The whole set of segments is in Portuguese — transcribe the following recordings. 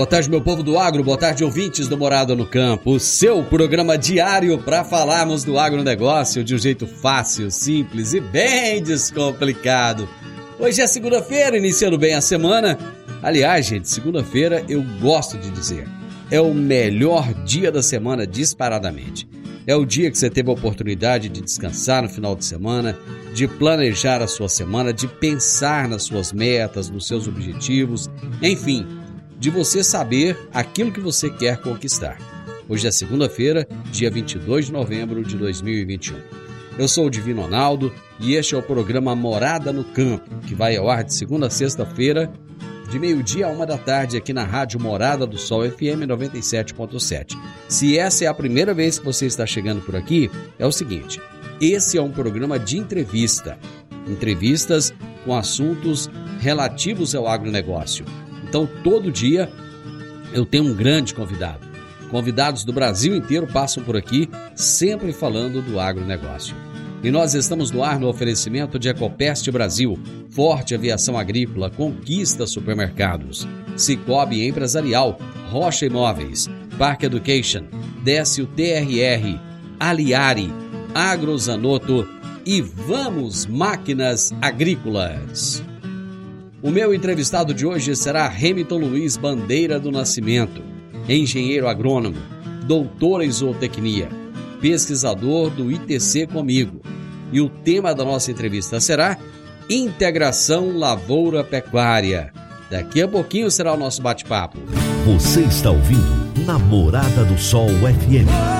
Boa tarde, meu povo do agro, boa tarde, ouvintes do Morada no Campo. O seu programa diário para falarmos do agronegócio de um jeito fácil, simples e bem descomplicado. Hoje é segunda-feira, iniciando bem a semana. Aliás, gente, segunda-feira eu gosto de dizer, é o melhor dia da semana disparadamente. É o dia que você teve a oportunidade de descansar no final de semana, de planejar a sua semana, de pensar nas suas metas, nos seus objetivos, enfim, de você saber aquilo que você quer conquistar. Hoje é segunda-feira, dia 22 de novembro de 2021. Eu sou o Divino Ronaldo e este é o programa Morada no Campo, que vai ao ar de segunda a sexta-feira, de meio-dia a uma da tarde, aqui na Rádio Morada do Sol FM 97.7. Se essa é a primeira vez que você está chegando por aqui, é o seguinte: esse é um programa de entrevista. Entrevistas com assuntos relativos ao agronegócio então, todo dia eu tenho um grande convidado. Convidados do Brasil inteiro passam por aqui, sempre falando do agronegócio. E nós estamos no ar no oferecimento de Ecopest Brasil, Forte Aviação Agrícola, Conquista Supermercados, Cicobi Empresarial, Rocha Imóveis, Park Education, Décio TRR, Aliari, Agrozanoto e Vamos Máquinas Agrícolas. O meu entrevistado de hoje será Hamilton Luiz Bandeira do Nascimento, engenheiro agrônomo, doutor em zootecnia, pesquisador do ITC Comigo. E o tema da nossa entrevista será Integração Lavoura-Pecuária. Daqui a pouquinho será o nosso bate-papo. Você está ouvindo Namorada do Sol FM.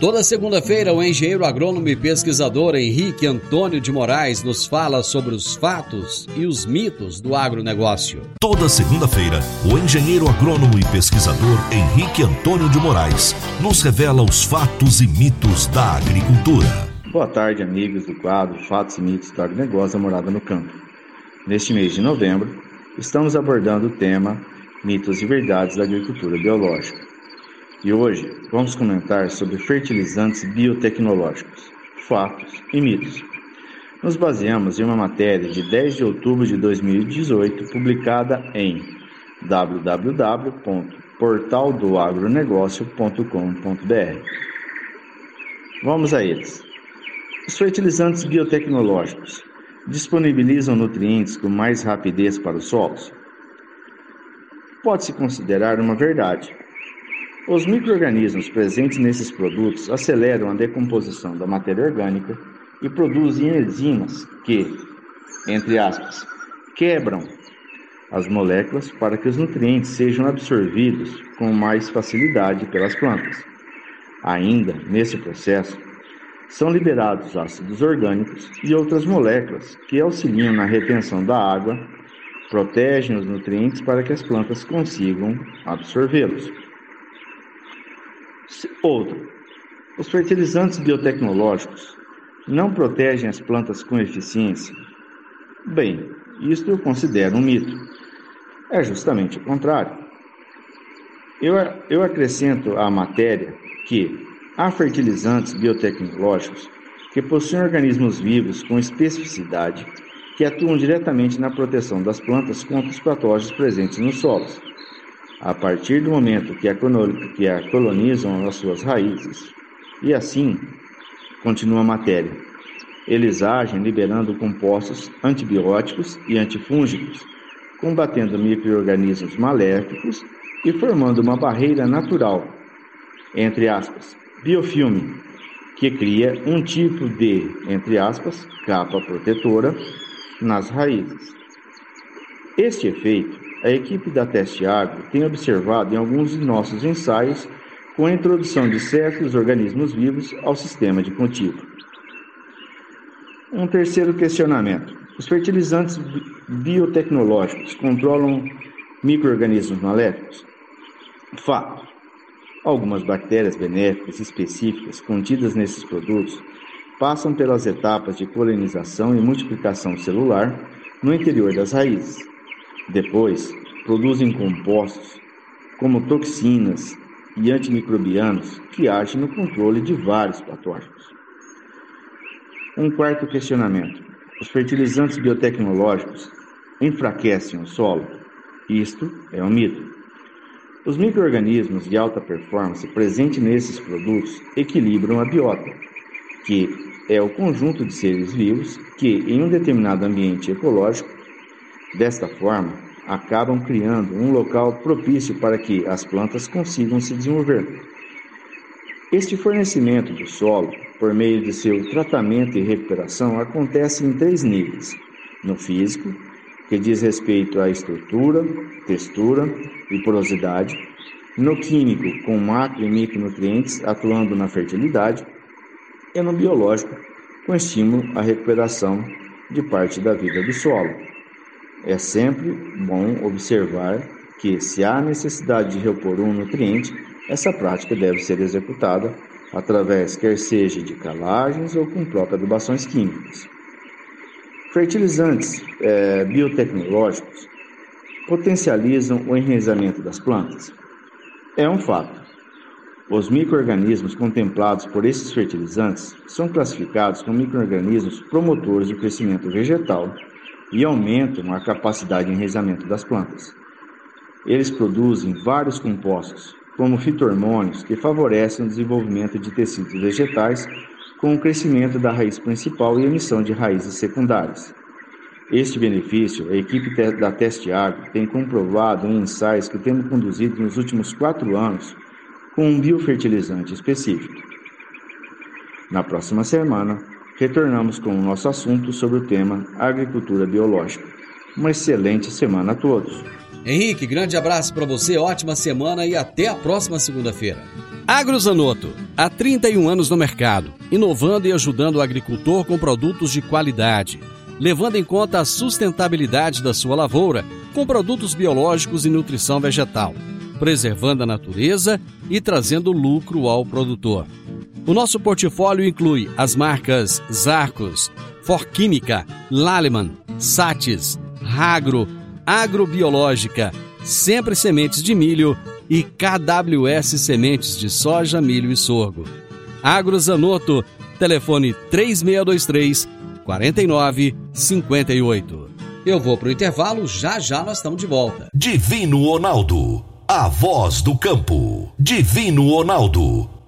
Toda segunda-feira, o engenheiro agrônomo e pesquisador Henrique Antônio de Moraes nos fala sobre os fatos e os mitos do agronegócio. Toda segunda-feira, o engenheiro agrônomo e pesquisador Henrique Antônio de Moraes nos revela os fatos e mitos da agricultura. Boa tarde, amigos do quadro Fatos e Mitos do Agronegócio da Morada no Campo. Neste mês de novembro, estamos abordando o tema Mitos e Verdades da Agricultura Biológica. E hoje vamos comentar sobre fertilizantes biotecnológicos, fatos e mitos. Nos baseamos em uma matéria de 10 de outubro de 2018, publicada em www.portaldoagronegócio.com.br. Vamos a eles. Os fertilizantes biotecnológicos disponibilizam nutrientes com mais rapidez para os solos? Pode-se considerar uma verdade, os microrganismos presentes nesses produtos aceleram a decomposição da matéria orgânica e produzem enzimas que, entre aspas, quebram as moléculas para que os nutrientes sejam absorvidos com mais facilidade pelas plantas. Ainda nesse processo, são liberados ácidos orgânicos e outras moléculas que auxiliam na retenção da água, protegem os nutrientes para que as plantas consigam absorvê-los. Outro, os fertilizantes biotecnológicos não protegem as plantas com eficiência? Bem, isto eu considero um mito. É justamente o contrário. Eu, eu acrescento à matéria que há fertilizantes biotecnológicos que possuem organismos vivos com especificidade que atuam diretamente na proteção das plantas contra os patógenos presentes nos solos. A partir do momento que a, colonizam as suas raízes, e assim continua a matéria. Eles agem liberando compostos antibióticos e antifúngicos, combatendo microorganismos maléficos e formando uma barreira natural, entre aspas, biofilme, que cria um tipo de, entre aspas, capa protetora nas raízes. Este efeito, a equipe da Teste Agro tem observado em alguns de nossos ensaios com a introdução de certos organismos vivos ao sistema de cultivo. Um terceiro questionamento: os fertilizantes biotecnológicos controlam microorganismos maléficos? Fato. Algumas bactérias benéficas específicas contidas nesses produtos passam pelas etapas de colonização e multiplicação celular no interior das raízes. Depois, produzem compostos como toxinas e antimicrobianos que agem no controle de vários patógenos. Um quarto questionamento: os fertilizantes biotecnológicos enfraquecem o solo? Isto é um mito. Os microorganismos de alta performance presentes nesses produtos equilibram a biota, que é o conjunto de seres vivos que, em um determinado ambiente ecológico, desta forma, acabam criando um local propício para que as plantas consigam se desenvolver. Este fornecimento do solo, por meio de seu tratamento e recuperação, acontece em três níveis: no físico, que diz respeito à estrutura, textura e porosidade, no químico, com macro e micronutrientes atuando na fertilidade, e no biológico, com estímulo à recuperação de parte da vida do solo. É sempre bom observar que, se há necessidade de repor um nutriente, essa prática deve ser executada através, quer seja de calagens ou com próprias adubações químicas. Fertilizantes é, biotecnológicos potencializam o enraizamento das plantas. É um fato. Os microorganismos contemplados por esses fertilizantes são classificados como microorganismos promotores do crescimento vegetal e aumentam a capacidade de enraizamento das plantas. Eles produzem vários compostos, como fitohormônios, que favorecem o desenvolvimento de tecidos vegetais com o crescimento da raiz principal e emissão de raízes secundárias. Este benefício, a equipe da Teste Agro tem comprovado em ensaios que temos conduzido nos últimos quatro anos com um biofertilizante específico. Na próxima semana, retornamos com o nosso assunto sobre o tema agricultura biológica. Uma excelente semana a todos. Henrique, grande abraço para você, ótima semana e até a próxima segunda-feira. Agrozanoto, há 31 anos no mercado, inovando e ajudando o agricultor com produtos de qualidade, levando em conta a sustentabilidade da sua lavoura com produtos biológicos e nutrição vegetal, preservando a natureza e trazendo lucro ao produtor. O nosso portfólio inclui as marcas Zarcos, Forquímica, Laleman, Satis, Ragro, Agrobiológica, Sempre Sementes de Milho e KWS Sementes de Soja, Milho e Sorgo. Agrozanoto, telefone 3623 4958. Eu vou para o intervalo, já já nós estamos de volta. Divino Ronaldo, a voz do campo. Divino Ronaldo,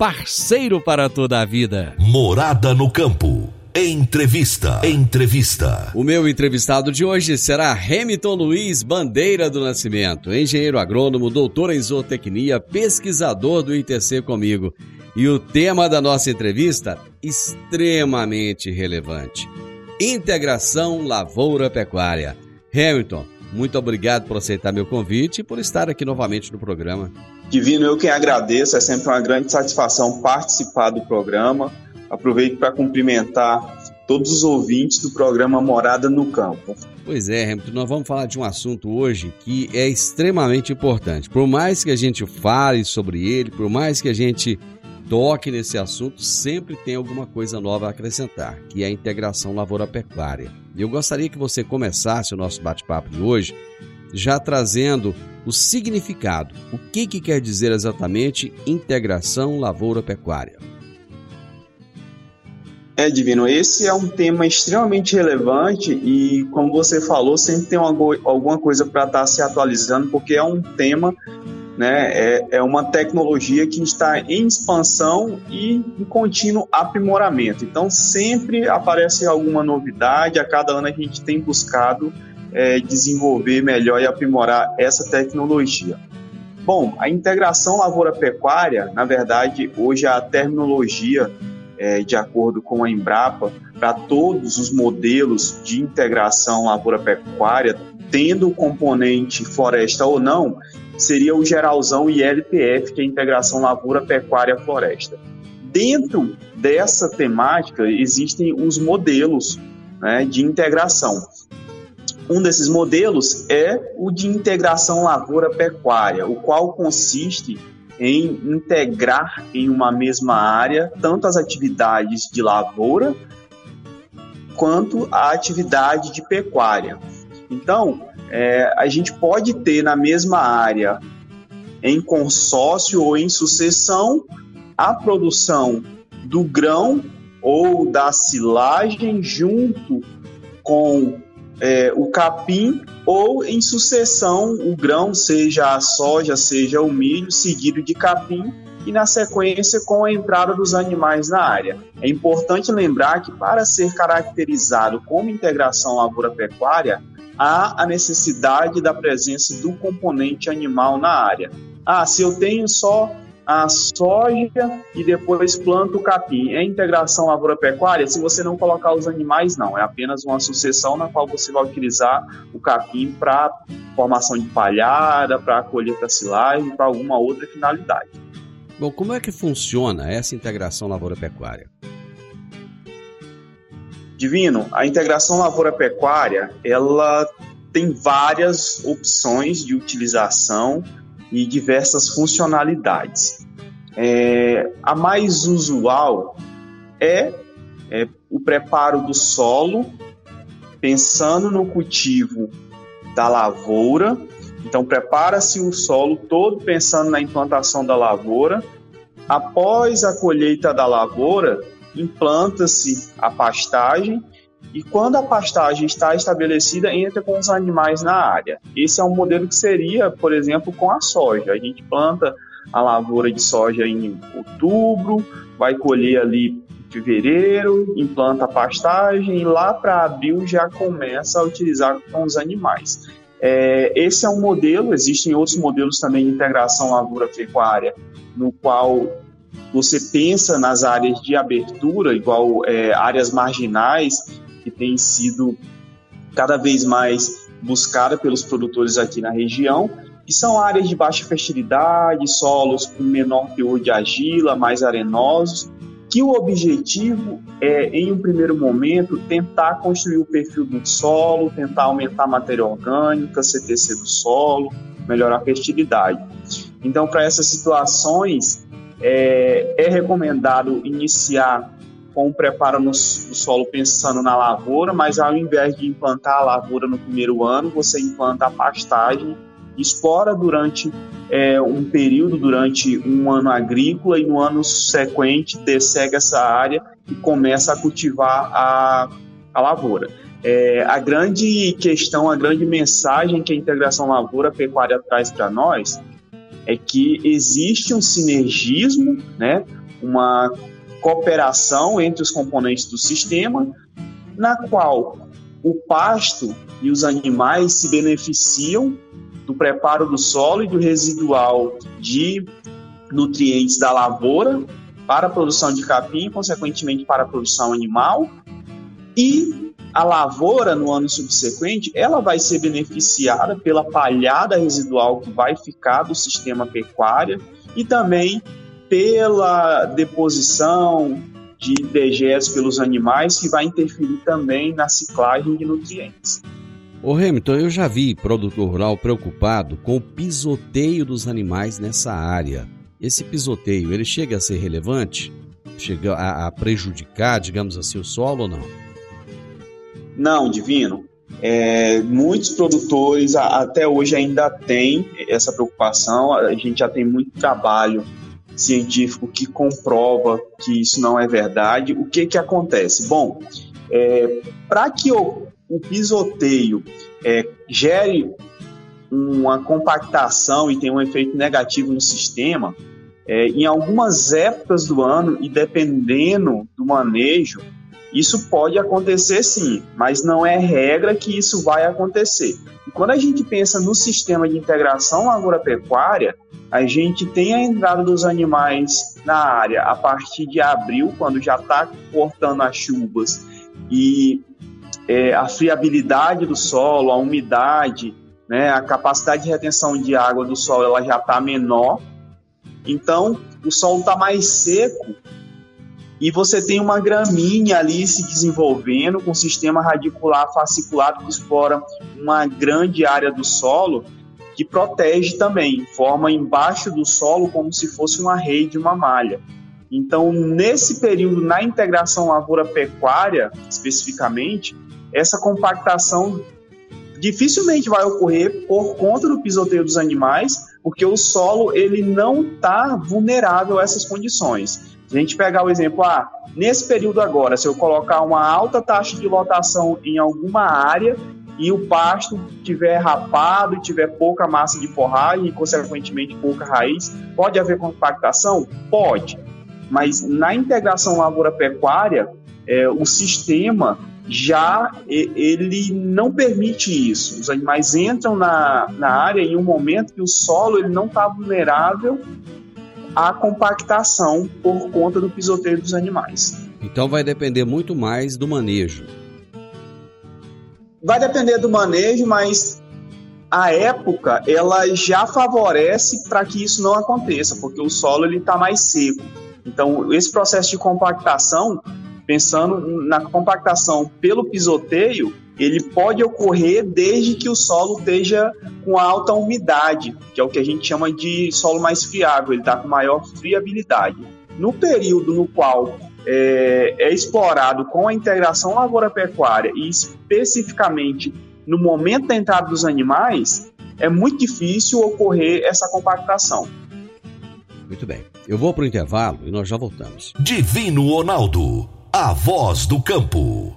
parceiro para toda a vida. Morada no campo. Entrevista. Entrevista. O meu entrevistado de hoje será Hamilton Luiz Bandeira do Nascimento, engenheiro agrônomo, doutor em zootecnia, pesquisador do ITC comigo. E o tema da nossa entrevista, extremamente relevante: integração lavoura-pecuária. Hamilton, muito obrigado por aceitar meu convite e por estar aqui novamente no programa. Divino, eu que agradeço, é sempre uma grande satisfação participar do programa Aproveito para cumprimentar todos os ouvintes do programa Morada no Campo. Pois é, Hamilton, nós vamos falar de um assunto hoje que é extremamente importante. Por mais que a gente fale sobre ele, por mais que a gente toque nesse assunto, sempre tem alguma coisa nova a acrescentar, que é a integração lavoura-pecuária. E eu gostaria que você começasse o nosso bate-papo de hoje já trazendo o significado, o que, que quer dizer exatamente integração lavoura-pecuária. É, Divino, esse é um tema extremamente relevante e, como você falou, sempre tem uma, alguma coisa para estar tá se atualizando, porque é um tema né? É, é uma tecnologia que está em expansão e em contínuo aprimoramento. Então, sempre aparece alguma novidade, a cada ano a gente tem buscado é, desenvolver melhor e aprimorar essa tecnologia. Bom, a integração lavoura-pecuária, na verdade, hoje é a terminologia, é, de acordo com a Embrapa, para todos os modelos de integração lavoura-pecuária, tendo o componente floresta ou não, seria o geralzão ILPF, que é a integração lavoura, pecuária, floresta. Dentro dessa temática existem os modelos né, de integração. Um desses modelos é o de integração lavoura-pecuária, o qual consiste em integrar em uma mesma área tanto as atividades de lavoura quanto a atividade de pecuária. Então, é, a gente pode ter na mesma área, em consórcio ou em sucessão, a produção do grão ou da silagem junto com é, o capim ou em sucessão o grão, seja a soja, seja o milho, seguido de capim e na sequência com a entrada dos animais na área. É importante lembrar que para ser caracterizado como integração lavoura-pecuária, há a necessidade da presença do componente animal na área. Ah, se eu tenho só a soja e depois planto o capim. É integração lavoura-pecuária? Se você não colocar os animais, não. É apenas uma sucessão na qual você vai utilizar o capim para formação de palhada, para colheita silagem, para alguma outra finalidade. Bom, como é que funciona essa integração lavoura-pecuária? Divino, a integração lavoura-pecuária, ela tem várias opções de utilização e diversas funcionalidades. É, a mais usual é, é o preparo do solo, pensando no cultivo da lavoura. Então, prepara-se o solo todo pensando na implantação da lavoura. Após a colheita da lavoura, implanta-se a pastagem e quando a pastagem está estabelecida, entra com os animais na área. Esse é um modelo que seria, por exemplo, com a soja. A gente planta a lavoura de soja em outubro, vai colher ali em fevereiro, implanta a pastagem e lá para abril já começa a utilizar com os animais. É, esse é um modelo, existem outros modelos também de integração lavoura-pecuária, no qual você pensa nas áreas de abertura, igual é, áreas marginais, que têm sido cada vez mais buscada pelos produtores aqui na região, que são áreas de baixa fertilidade, solos com menor teor de argila, mais arenosos, que o objetivo é, em um primeiro momento, tentar construir o perfil do solo, tentar aumentar a matéria orgânica, CTC do solo, melhorar a fertilidade. Então, para essas situações, é, é recomendado iniciar com o preparo no, no, solo pensando na lavoura, mas ao invés de implantar a lavoura no primeiro ano, você implanta a pastagem, explora durante é, um período, durante um ano agrícola, e no ano sequente dessegue essa área e começa a cultivar a, a lavoura. É, a grande questão, a grande mensagem que a integração lavoura-pecuária traz para nós é que existe um sinergismo, né, uma cooperação entre os componentes do sistema, na qual o pasto e os animais se beneficiam do preparo do solo e do residual de nutrientes da lavoura para a produção de capim, consequentemente para a produção animal, e a lavoura no ano subsequente ela vai ser beneficiada pela palhada residual que vai ficar do sistema pecuário e também pela deposição de dejetos pelos animais que vai interferir também na ciclagem de nutrientes. Ô Hamilton, eu já vi produtor rural preocupado com o pisoteio dos animais nessa área. Esse pisoteio, ele chega a ser relevante? Chega a, a prejudicar, digamos assim, o solo ou não? Não, Divino. É, muitos produtores até hoje ainda têm essa preocupação. A gente já tem muito trabalho científico que comprova que isso não é verdade. O que, que acontece? Bom, é, para que o, o pisoteio é, gere uma compactação e tenha um efeito negativo no sistema, é, em algumas épocas do ano e dependendo do manejo, isso pode acontecer sim, mas não é regra que isso vai acontecer. E quando a gente pensa no sistema de integração agropecuária, a gente tem a entrada dos animais na área a partir de abril, quando já está cortando as chuvas e é, a friabilidade do solo, a umidade, né, a capacidade de retenção de água do solo ela já está menor. Então, o solo está mais seco e você tem uma gramínea ali se desenvolvendo com sistema radicular fasciculado que explora uma grande área do solo que protege também, forma embaixo do solo como se fosse uma rede, uma malha. Então, nesse período, na integração lavoura-pecuária, especificamente, essa compactação dificilmente vai ocorrer por conta do pisoteio dos animais, porque o solo ele não está vulnerável a essas condições. Se a gente pegar o exemplo, ah, nesse período agora, se eu colocar uma alta taxa de lotação em alguma área e o pasto tiver rapado e tiver pouca massa de forragem e, consequentemente, pouca raiz, pode haver compactação? Pode. Mas na integração lavoura-pecuária, é, o sistema já ele não permite isso. Os animais entram na, na área em um momento que o solo ele não está vulnerável a compactação por conta do pisoteio dos animais. Então vai depender muito mais do manejo. Vai depender do manejo, mas a época ela já favorece para que isso não aconteça, porque o solo ele está mais seco. Então esse processo de compactação, pensando na compactação pelo pisoteio, ele pode ocorrer desde que o solo esteja com alta umidade, que é o que a gente chama de solo mais friável, ele está com maior friabilidade. No período no qual é, é explorado com a integração lavoura-pecuária e especificamente no momento da entrada dos animais, é muito difícil ocorrer essa compactação. Muito bem. Eu vou para o intervalo e nós já voltamos. Divino Ronaldo, a voz do campo.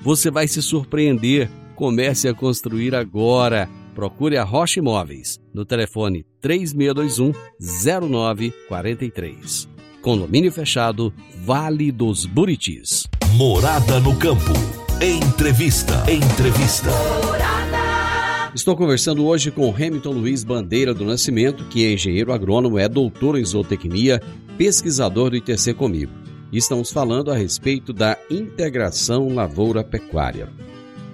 você vai se surpreender. Comece a construir agora procure a Rocha Imóveis no telefone 3621 0943. Condomínio fechado, Vale dos Buritis. Morada no campo. Entrevista. Entrevista. Morada. Estou conversando hoje com Hamilton Luiz Bandeira do Nascimento, que é engenheiro agrônomo, é doutor em zootecnia, pesquisador do ITC Comigo. Estamos falando a respeito da integração lavoura-pecuária.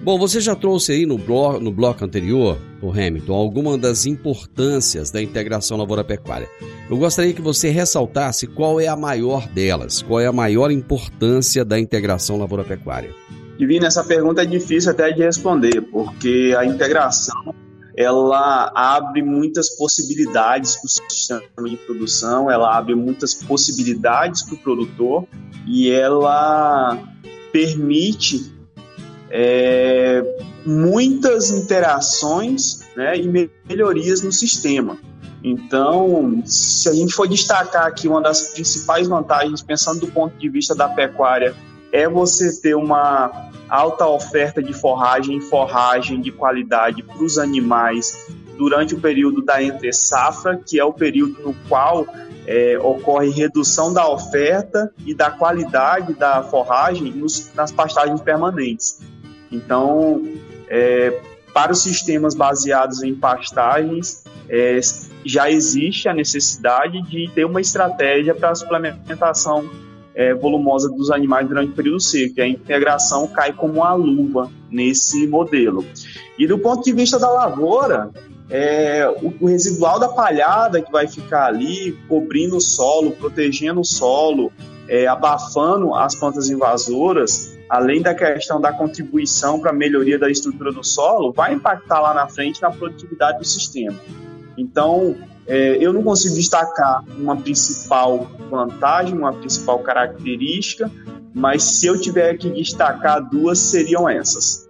Bom, você já trouxe aí no bloco, no bloco anterior, o Hamilton, alguma das importâncias da integração lavoura-pecuária. Eu gostaria que você ressaltasse qual é a maior delas, qual é a maior importância da integração lavoura-pecuária. Divino, essa pergunta é difícil até de responder, porque a integração ela abre muitas possibilidades para o sistema de produção, ela abre muitas possibilidades para o produtor e ela permite é, muitas interações né, e melhorias no sistema. Então, se a gente for destacar aqui uma das principais vantagens, pensando do ponto de vista da pecuária, é você ter uma alta oferta de forragem, forragem de qualidade para os animais durante o período da entre safra, que é o período no qual é, ocorre redução da oferta e da qualidade da forragem nos, nas pastagens permanentes. Então, é, para os sistemas baseados em pastagens, é, já existe a necessidade de ter uma estratégia para a suplementação é, volumosa dos animais durante o período seco. E a integração cai como uma luva nesse modelo. E do ponto de vista da lavoura, é, o, o, residual da palhada que vai ficar ali, cobrindo o solo, protegendo o solo, é, abafando as plantas invasoras, além da questão da contribuição para a melhoria da estrutura do solo, vai impactar lá na frente na produtividade do sistema. Então, é, eu não consigo destacar uma principal vantagem, uma principal característica, mas se eu tiver que destacar duas, seriam essas.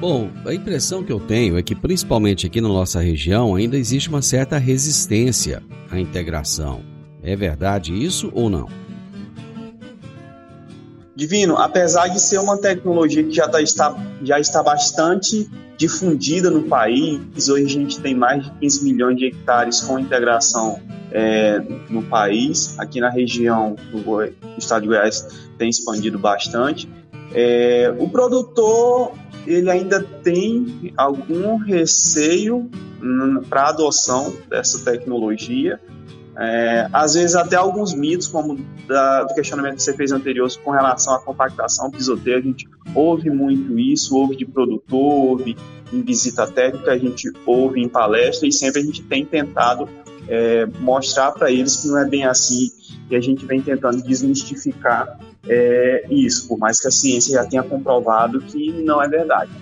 Bom, a impressão que eu tenho é que, principalmente aqui na nossa região, ainda existe uma certa resistência à integração. É verdade isso ou não? Divino, apesar de ser uma tecnologia que já, tá, está, já está bastante difundida no país, hoje a gente tem mais de 15 milhões de hectares com integração é, no país, aqui na região do, do estado de Goiás tem expandido bastante. É, o produtor ele ainda tem algum receio para a adoção dessa tecnologia. É, às vezes até alguns mitos, como da, do questionamento que você fez anterior com relação à compactação pisoteira, a gente ouve muito isso, ouve de produtor, ouve em visita técnica, a gente ouve em palestra e sempre a gente tem tentado é, mostrar para eles que não é bem assim e a gente vem tentando desmistificar é, isso, por mais que a ciência já tenha comprovado que não é verdade.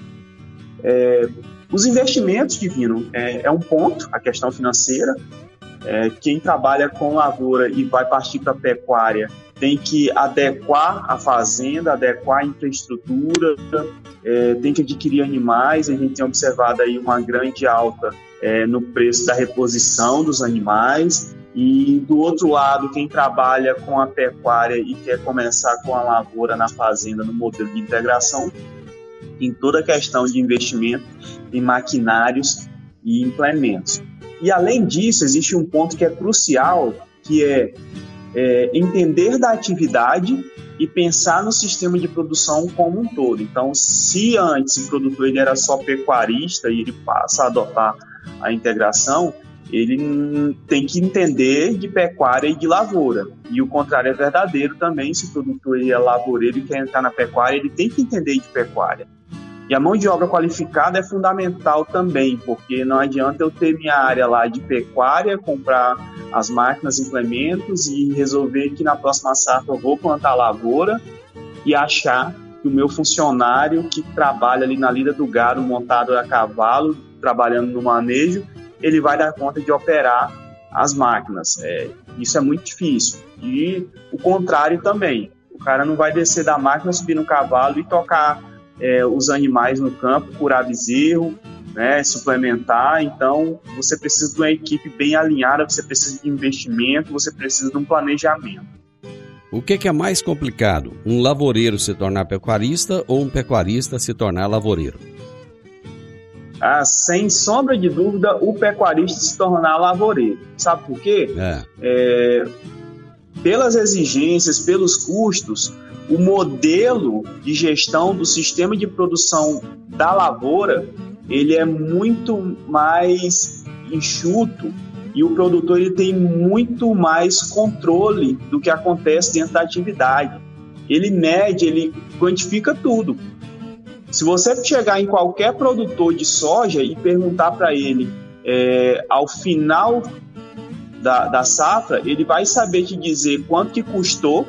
É, os investimentos divino é, é um ponto, a questão financeira. É, quem trabalha com lavoura e vai partir para pecuária tem que adequar a fazenda, adequar a infraestrutura, é, tem que adquirir animais. A gente tem observado aí uma grande alta é, no preço da reposição dos animais. E do outro lado, quem trabalha com a pecuária e quer começar com a lavoura na fazenda no modelo de integração, tem toda a questão de investimento em maquinários e implementos. E além disso, existe um ponto que é crucial, que é, é entender da atividade e pensar no sistema de produção como um todo. Então, se antes o produtor ele era só pecuarista e ele passa a adotar a integração, ele tem que entender de pecuária e de lavoura. E o contrário é verdadeiro também, se o produtor é lavoureiro e quer entrar na pecuária, ele tem que entender de pecuária. E a mão de obra qualificada é fundamental também, porque não adianta eu ter minha área lá de pecuária, comprar as máquinas, implementos e resolver que na próxima safra eu vou plantar lavoura e achar que o meu funcionário que trabalha ali na lida do gado montado a cavalo, trabalhando no manejo, ele vai dar conta de operar as máquinas. É, isso é muito difícil. E o contrário também. O cara não vai descer da máquina, subir no cavalo e tocar é, os animais no campo, curar bezerro, né, suplementar. Então, você precisa de uma equipe bem alinhada, você precisa de investimento, você precisa de um planejamento. O que, que é mais complicado? Um lavoureiro se tornar pecuarista ou um pecuarista se tornar lavoureiro? Ah, sem sombra de dúvida, o pecuarista se tornar lavoureiro. Sabe por quê? É. É, pelas exigências, pelos custos, o modelo de gestão do sistema de produção da lavoura ele é muito mais enxuto e o produtor ele tem muito mais controle do que acontece dentro da atividade. Ele mede, ele quantifica tudo. Se você chegar em qualquer produtor de soja e perguntar para ele é, ao final da, da safra, ele vai saber te dizer quanto que custou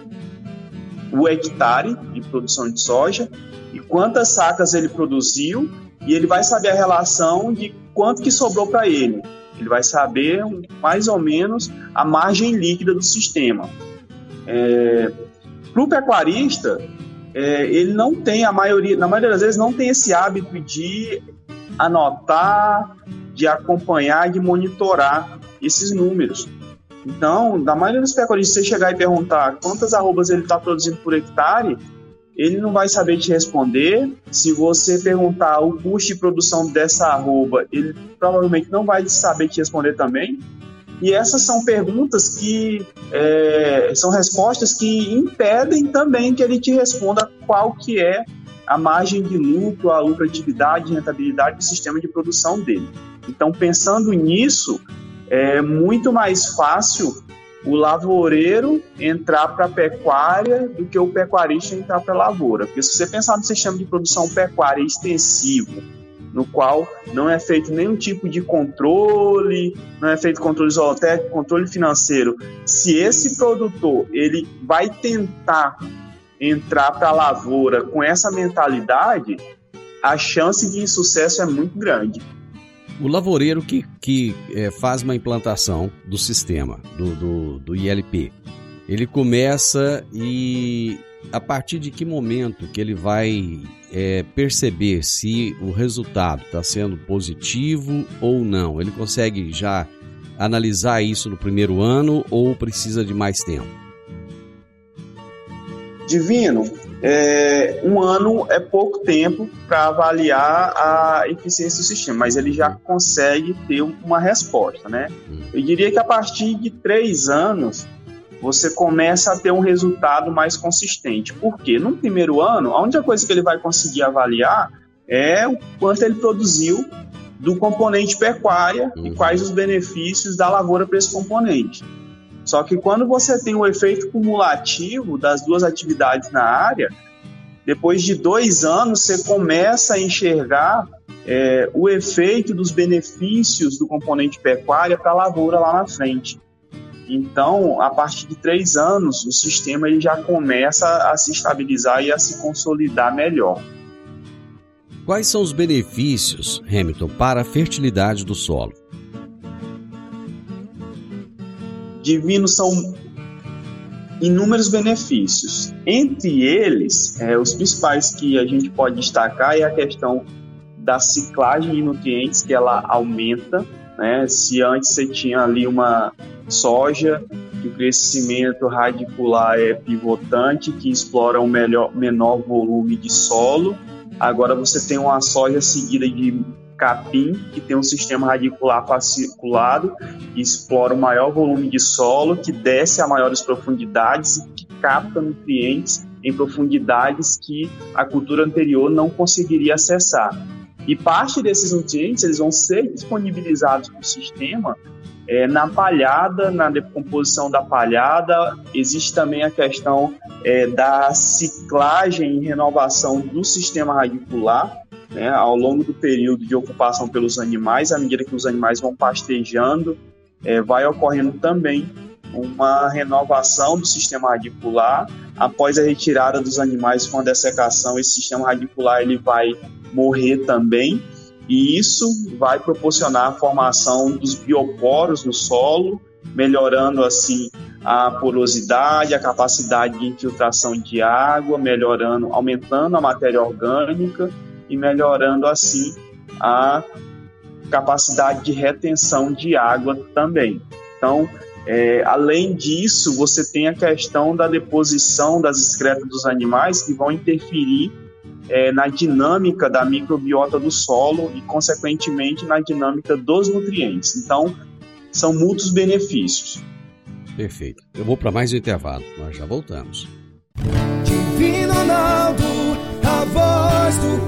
o hectare de produção de soja e quantas sacas ele produziu e ele vai saber a relação de quanto que sobrou para ele. Ele vai saber mais ou menos a margem líquida do sistema. É, para o pecuarista, é, ele não tem a maioria, na maioria das vezes não tem esse hábito de anotar, de acompanhar, de monitorar esses números. Então, da maioria dos pecuaristas, você chegar e perguntar quantas arrobas ele está produzindo por hectare, ele não vai saber te responder. Se você perguntar o custo de produção dessa arroba, ele provavelmente não vai saber te responder também. E essas são perguntas que é, são respostas que impedem também que ele te responda qual que é a margem de lucro, a lucratividade rentabilidade do sistema de produção dele. Então, pensando nisso, é muito mais fácil o lavoureiro entrar para a pecuária do que o pecuarista entrar para a lavoura. Porque se você pensar no sistema de produção pecuária extensivo, no qual não é feito nenhum tipo de controle, não é feito controle zootécnico, controle financeiro. Se esse produtor ele vai tentar entrar para a lavoura com essa mentalidade, a chance de insucesso é muito grande. O lavoureiro que, que é, faz uma implantação do sistema, do, do, do ILP, ele começa e a partir de que momento que ele vai é, perceber se o resultado está sendo positivo ou não? Ele consegue já analisar isso no primeiro ano ou precisa de mais tempo? Divino, é, um ano é pouco tempo para avaliar a eficiência do sistema, mas ele já consegue ter uma resposta, né? Eu diria que a partir de três anos você começa a ter um resultado mais consistente. Por quê? No primeiro ano, a única coisa que ele vai conseguir avaliar é o quanto ele produziu do componente pecuária uhum. e quais os benefícios da lavoura para esse componente. Só que quando você tem o efeito cumulativo das duas atividades na área, depois de dois anos você começa a enxergar é, o efeito dos benefícios do componente pecuária para a lavoura lá na frente. Então, a partir de três anos, o sistema ele já começa a se estabilizar e a se consolidar melhor. Quais são os benefícios, Hamilton, para a fertilidade do solo? Divino são inúmeros benefícios. Entre eles, é, os principais que a gente pode destacar é a questão da ciclagem de nutrientes, que ela aumenta. Né? Se antes você tinha ali uma soja, que o crescimento radicular é pivotante, que explora um melhor, menor volume de solo. Agora você tem uma soja seguida de capim, que tem um sistema radicular fasciculado, que explora o maior volume de solo, que desce a maiores profundidades e que capta nutrientes em profundidades que a cultura anterior não conseguiria acessar. E parte desses nutrientes eles vão ser disponibilizados para o sistema é, na palhada, na decomposição da palhada, existe também a questão é, da ciclagem e renovação do sistema radicular, né, ao longo do período de ocupação pelos animais, à medida que os animais vão pastejando, é, vai ocorrendo também uma renovação do sistema radicular. Após a retirada dos animais com a dessecação, esse sistema radicular ele vai morrer também. E isso vai proporcionar a formação dos bioporos no solo, melhorando assim a porosidade, a capacidade de infiltração de água, melhorando, aumentando a matéria orgânica e melhorando assim a capacidade de retenção de água também. Então, é, além disso, você tem a questão da deposição das excretas dos animais que vão interferir é, na dinâmica da microbiota do solo e, consequentemente, na dinâmica dos nutrientes. Então, são muitos benefícios. Perfeito. Eu vou para mais um intervalo. Nós já voltamos. Divino Ronaldo, a voz do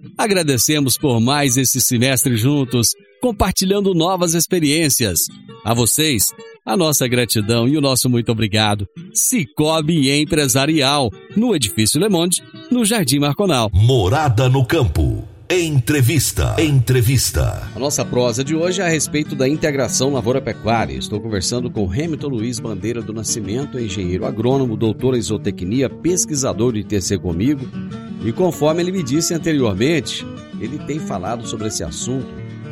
agradecemos por mais esse semestre juntos, compartilhando novas experiências. A vocês, a nossa gratidão e o nosso muito obrigado. Cicobi Empresarial, no Edifício Le Monde, no Jardim Marconal. Morada no Campo. Entrevista. Entrevista. A nossa prosa de hoje é a respeito da integração lavoura-pecuária. Estou conversando com Hamilton Luiz Bandeira do Nascimento, engenheiro agrônomo, doutor em zootecnia, pesquisador de TC comigo. E conforme ele me disse anteriormente, ele tem falado sobre esse assunto,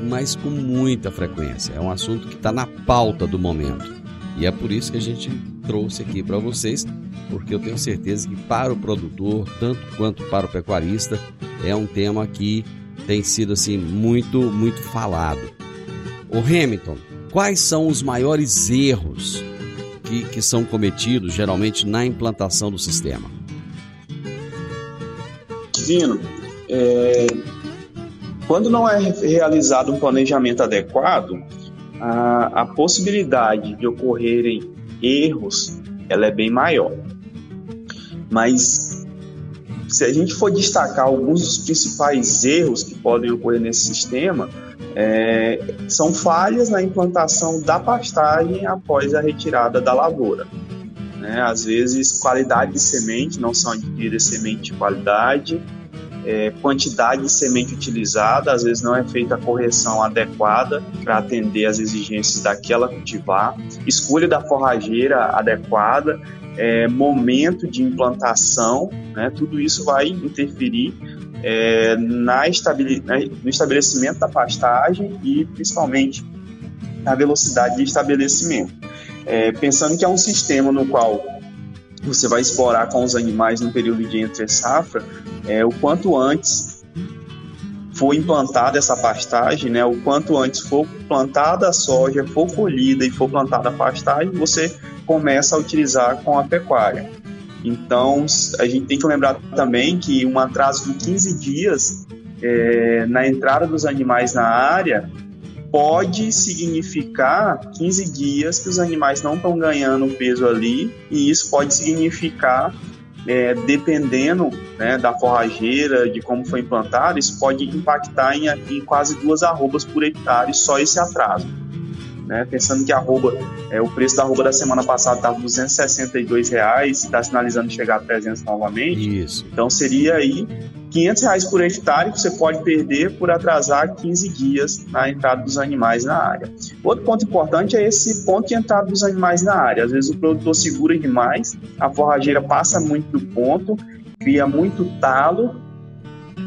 mas com muita frequência. É um assunto que está na pauta do momento. E é por isso que a gente trouxe aqui para vocês, porque eu tenho certeza que para o produtor, tanto quanto para o pecuarista, é um tema que tem sido assim muito, muito falado. O Hamilton, quais são os maiores erros que, que são cometidos geralmente na implantação do sistema? Divino, é, quando não é realizado um planejamento adequado, a, a possibilidade de ocorrerem erros ela é bem maior. Mas se a gente for destacar alguns dos principais erros que podem ocorrer nesse sistema, é, são falhas na implantação da pastagem após a retirada da lavoura. Né? Às vezes, qualidade de semente, não são adquiridas semente de qualidade, é, quantidade de semente utilizada, às vezes não é feita a correção adequada para atender às exigências daquela cultivar, escolha da forrageira adequada, é, momento de implantação, né, tudo isso vai interferir é, na no estabelecimento da pastagem e principalmente na velocidade de estabelecimento. É, pensando que é um sistema no qual você vai explorar com os animais no período de entre safra, é, o quanto antes for implantada essa pastagem, né, o quanto antes for plantada a soja, for colhida e for plantada a pastagem, você começa a utilizar com a pecuária. Então, a gente tem que lembrar também que um atraso de 15 dias é, na entrada dos animais na área pode significar 15 dias que os animais não estão ganhando peso ali, e isso pode significar, é, dependendo né, da forrageira, de como foi implantado, isso pode impactar em, em quase duas arrobas por hectare só esse atraso né? Pensando que a arroba, é, o preço da arroba da semana passada estava 262 reais, está sinalizando chegar a 300 novamente. Isso. Então seria aí 500 reais por hectare que você pode perder por atrasar 15 dias na entrada dos animais na área. Outro ponto importante é esse ponto de entrada dos animais na área. Às vezes o produtor segura demais, a forrageira passa muito do ponto, cria muito talo,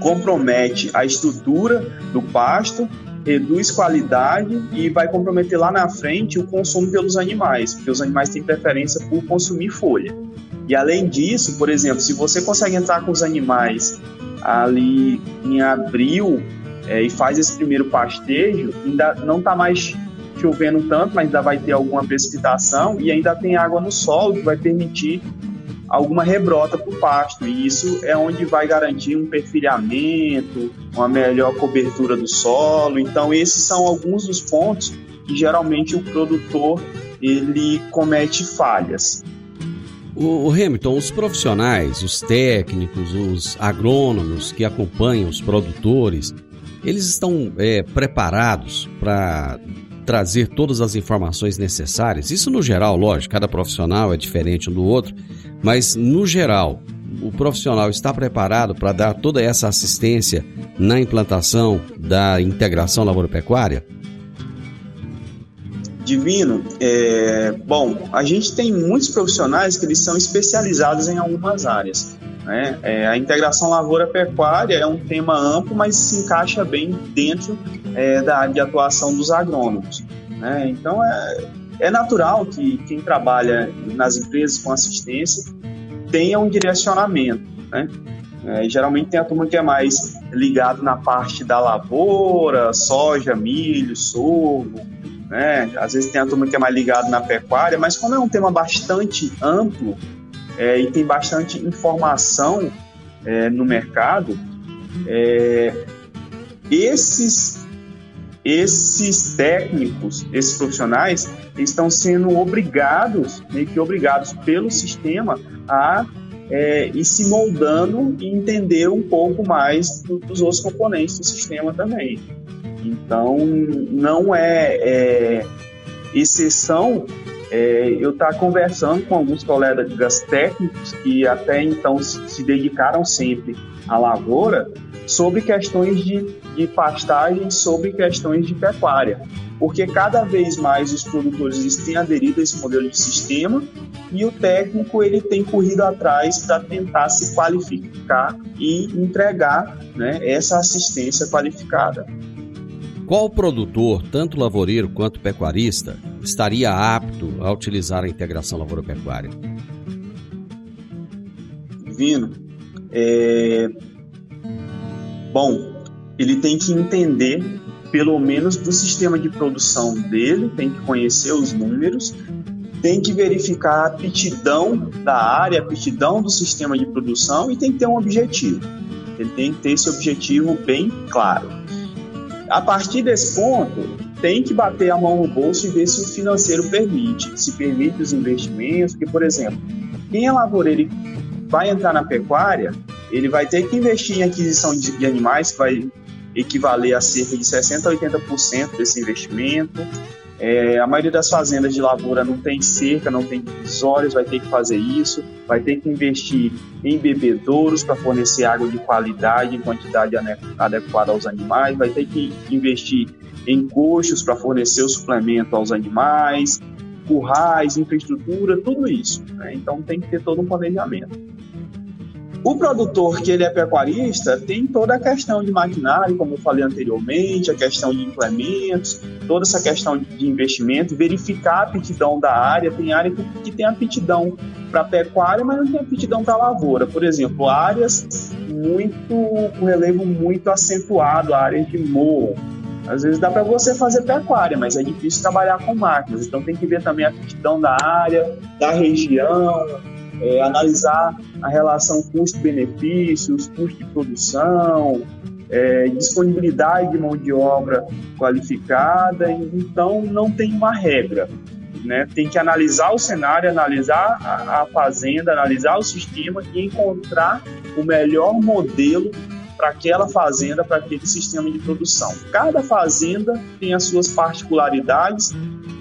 compromete a estrutura do pasto reduz qualidade e vai comprometer lá na frente o consumo pelos animais, porque os animais têm preferência por consumir folha. E além disso, por exemplo, se você consegue entrar com os animais ali em abril é, e faz esse primeiro pastejo, ainda não está mais chovendo tanto, mas ainda vai ter alguma precipitação e ainda tem água no solo que vai permitir alguma rebrota para o pasto. E isso é onde vai garantir um perfilhamento, uma melhor cobertura do solo. Então, esses são alguns dos pontos que geralmente o produtor ele comete falhas. O, Hamilton, os profissionais, os técnicos, os agrônomos que acompanham os produtores, eles estão é, preparados para trazer todas as informações necessárias? Isso no geral, lógico, cada profissional é diferente um do outro, mas, no geral, o profissional está preparado para dar toda essa assistência na implantação da integração lavoura-pecuária? Divino, é, bom, a gente tem muitos profissionais que eles são especializados em algumas áreas. Né? É, a integração lavoura-pecuária é um tema amplo, mas se encaixa bem dentro é, da área de atuação dos agrônomos. Né? Então, é, é natural que quem trabalha nas empresas com assistência tenha um direcionamento, né? É, geralmente tem a turma que é mais ligado na parte da lavoura, soja, milho, sorgo, né? Às vezes tem a turma que é mais ligado na pecuária, mas como é um tema bastante amplo é, e tem bastante informação é, no mercado, é, esses esses técnicos, esses profissionais, estão sendo obrigados, meio que obrigados pelo sistema a é, se moldando e entender um pouco mais do, dos outros componentes do sistema também. Então, não é, é exceção é, eu estar tá conversando com alguns colegas técnicos que até então se dedicaram sempre à lavoura sobre questões de, de pastagem, sobre questões de pecuária porque cada vez mais os produtores têm aderido a esse modelo de sistema e o técnico ele tem corrido atrás para tentar se qualificar e entregar né, essa assistência qualificada. Qual produtor, tanto lavoureiro quanto pecuarista, estaria apto a utilizar a integração lavoura-pecuária? Vino, é... bom, ele tem que entender pelo menos do sistema de produção dele, tem que conhecer os números, tem que verificar a aptidão da área, a aptidão do sistema de produção e tem que ter um objetivo. Ele tem que ter esse objetivo bem claro. A partir desse ponto, tem que bater a mão no bolso e ver se o financeiro permite, se permite os investimentos, porque, por exemplo, quem é lavoureiro vai entrar na pecuária, ele vai ter que investir em aquisição de, animais, que vai equivaler a cerca de 60% a 80% desse investimento. É, a maioria das fazendas de lavoura não tem cerca, não tem divisórios, vai ter que fazer isso, vai ter que investir em bebedouros para fornecer água de qualidade, em quantidade adequada aos animais, vai ter que investir em coxos para fornecer o suplemento aos animais, currais, infraestrutura, tudo isso. Né? Então tem que ter todo um planejamento. O produtor que ele é pecuarista tem toda a questão de maquinário, como eu falei anteriormente, a questão de implementos, toda essa questão de investimento, verificar a aptidão da área. Tem área que, tem aptidão para pecuária, mas não tem aptidão para lavoura. Por exemplo, áreas muito com relevo muito acentuado, áreas de morro. Às vezes dá para você fazer pecuária, mas é difícil trabalhar com máquinas. Então tem que ver também a aptidão da área, da região, é, analisar a relação custo-benefícios, custo de produção, é, disponibilidade de mão de obra qualificada, então não tem uma regra. Né? Tem que analisar o cenário, analisar a, a fazenda, analisar o sistema e encontrar o melhor modelo para aquela fazenda, para aquele sistema de produção. Cada fazenda tem as suas particularidades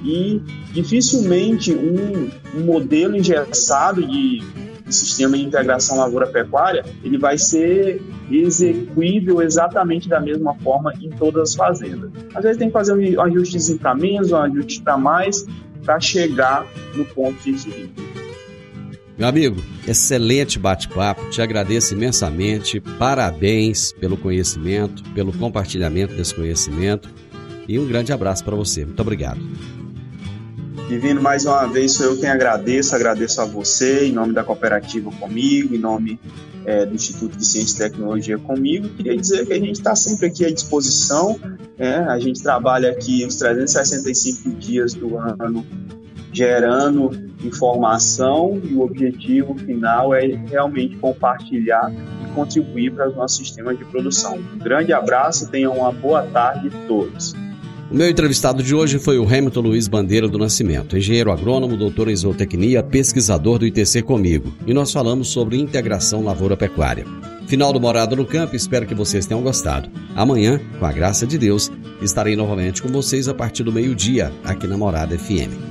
e dificilmente um, um modelo engessado de, de, sistema de integração lavoura-pecuária ele vai ser execuível exatamente da mesma forma em todas as fazendas. Às vezes tem que fazer um ajuste para menos, um ajuste para mais, para chegar no ponto de equilíbrio. Meu amigo, excelente bate-papo, te agradeço imensamente, parabéns pelo conhecimento, pelo compartilhamento desse conhecimento e um grande abraço para você. Muito obrigado. Divino, mais uma vez sou eu quem agradeço, agradeço a você, em nome da cooperativa comigo, em nome é, do Instituto de Ciência e Tecnologia comigo. Queria dizer que a gente está sempre aqui à disposição, é, a gente trabalha aqui os 365 dias do ano gerando informação e o objetivo final é realmente compartilhar e contribuir para os nossos sistemas de produção. Um grande abraço, tenham uma boa tarde todos. O meu entrevistado de hoje foi o Hamilton Luiz Bandeira do Nascimento, engenheiro agrônomo, doutor em zootecnia, pesquisador do ITC Comigo. E nós falamos sobre integração lavoura-pecuária. Final do Morada no Campo, espero que vocês tenham gostado. Amanhã, com a graça de Deus, estarei novamente com vocês a partir do meio-dia, aqui na Morada FM.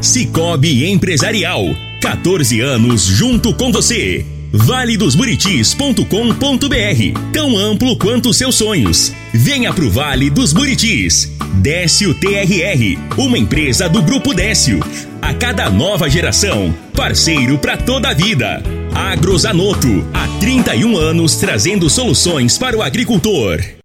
Cicobi Empresarial. 14 anos junto com você. valedosburitis.com.br, tão amplo quanto seus sonhos. Venha pro Vale dos Buritis. Décio TRR, uma empresa do Grupo Décio. A cada nova geração, parceiro para toda a vida. Agrozanoto, há 31 anos trazendo soluções para o agricultor.